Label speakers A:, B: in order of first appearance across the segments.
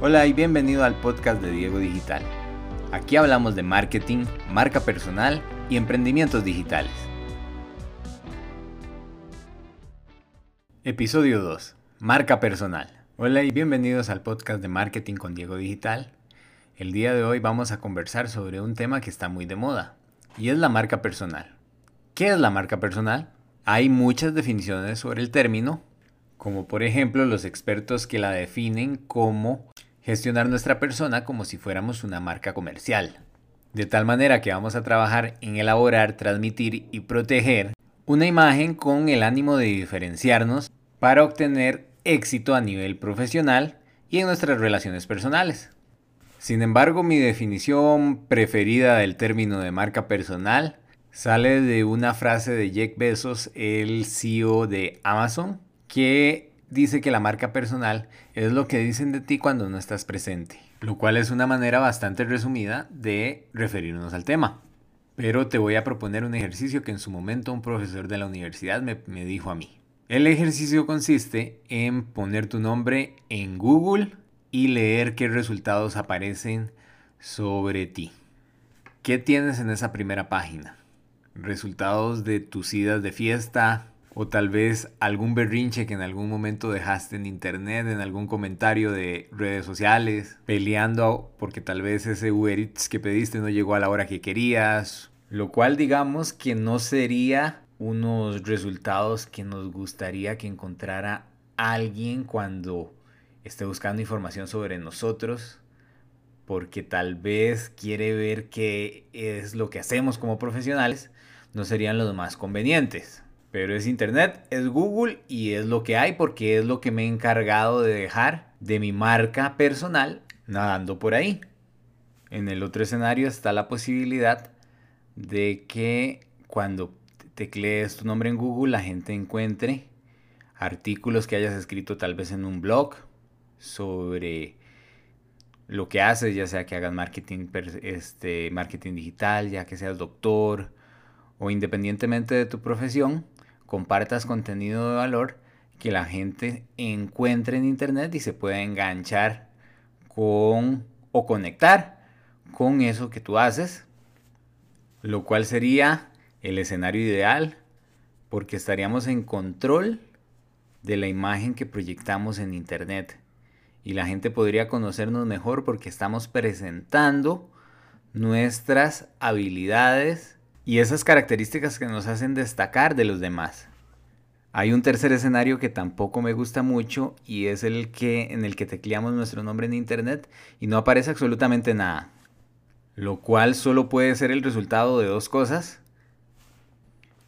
A: Hola y bienvenido al podcast de Diego Digital. Aquí hablamos de marketing, marca personal y emprendimientos digitales. Episodio 2. Marca personal. Hola y bienvenidos al podcast de marketing con Diego Digital. El día de hoy vamos a conversar sobre un tema que está muy de moda y es la marca personal. ¿Qué es la marca personal? Hay muchas definiciones sobre el término, como por ejemplo los expertos que la definen como gestionar nuestra persona como si fuéramos una marca comercial. De tal manera que vamos a trabajar en elaborar, transmitir y proteger una imagen con el ánimo de diferenciarnos para obtener éxito a nivel profesional y en nuestras relaciones personales. Sin embargo, mi definición preferida del término de marca personal sale de una frase de Jack Bezos, el CEO de Amazon, que dice que la marca personal es lo que dicen de ti cuando no estás presente, lo cual es una manera bastante resumida de referirnos al tema. Pero te voy a proponer un ejercicio que en su momento un profesor de la universidad me, dijo a mí. El ejercicio consiste en poner tu nombre en Google y leer qué resultados aparecen sobre ti. ¿Qué tienes en esa primera página? Resultados de tus idas de fiesta, o tal vez algún berrinche que en algún momento dejaste en internet, en algún comentario de redes sociales, peleando porque tal vez ese Uber Eats que pediste no llegó a la hora que querías, lo cual digamos que no sería unos resultados que nos gustaría que encontrara alguien cuando esté buscando información sobre nosotros, porque tal vez quiere ver qué es lo que hacemos como profesionales, no serían los más convenientes. Pero es Internet, es Google y es lo que hay porque es lo que me he encargado de dejar de mi marca personal nadando por ahí. En el otro escenario está la posibilidad de que cuando teclees tu nombre en Google la gente encuentre artículos que hayas escrito tal vez en un blog sobre lo que haces, ya sea que hagas marketing, este, marketing digital, ya que seas doctor o independientemente de tu profesión, compartas contenido de valor que la gente encuentre en internet y se pueda enganchar con o conectar con eso que tú haces, lo cual sería el escenario ideal porque estaríamos en control de la imagen que proyectamos en internet. Y la gente podría conocernos mejor porque estamos presentando nuestras habilidades y esas características que nos hacen destacar de los demás. Hay un tercer escenario que tampoco me gusta mucho y es el que en el que tecleamos nuestro nombre en internet y no aparece absolutamente nada. Lo cual solo puede ser el resultado de dos cosas.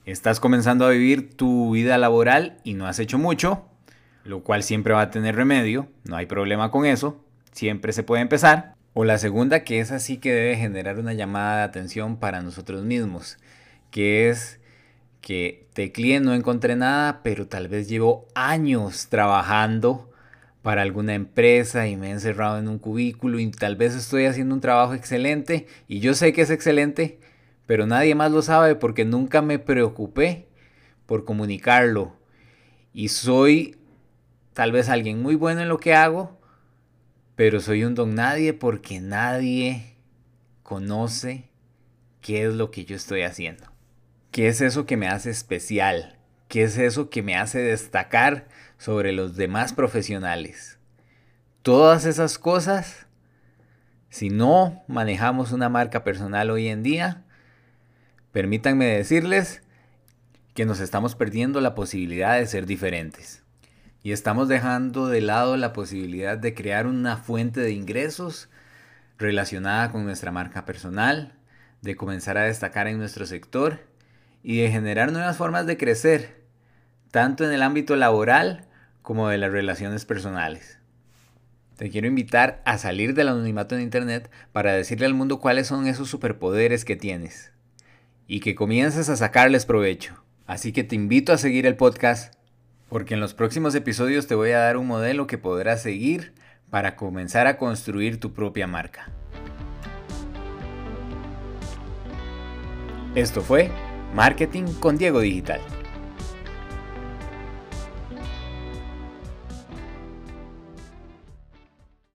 A: Estás comenzando a vivir tu vida laboral y no has hecho mucho, lo cual siempre va a tener remedio, no hay problema con eso, siempre se puede empezar. O la segunda, que es así que debe generar una llamada de atención para nosotros mismos, que es que tecleé, no encontré nada, pero tal vez llevo años trabajando para alguna empresa y me he encerrado en un cubículo y tal vez estoy haciendo un trabajo excelente y yo sé que es excelente, pero nadie más lo sabe porque nunca me preocupé por comunicarlo. Y soy tal vez alguien muy bueno en lo que hago, pero soy un don nadie porque nadie conoce qué es lo que yo estoy haciendo. ¿Qué es eso que me hace especial? ¿Qué es eso que me hace destacar sobre los demás profesionales? Todas esas cosas, si no manejamos una marca personal hoy en día, permítanme decirles que nos estamos perdiendo la posibilidad de ser diferentes y estamos dejando de lado la posibilidad de crear una fuente de ingresos relacionada con nuestra marca personal, de comenzar a destacar en nuestro sector y de generar nuevas formas de crecer, tanto en el ámbito laboral como de las relaciones personales. Te quiero invitar a salir del anonimato en Internet para decirle al mundo cuáles son esos superpoderes que tienes y que comiences a sacarles provecho. Así que te invito a seguir el podcast porque en los próximos episodios te voy a dar un modelo que podrás seguir para comenzar a construir tu propia marca. Esto fue Marketing con Diego Digital.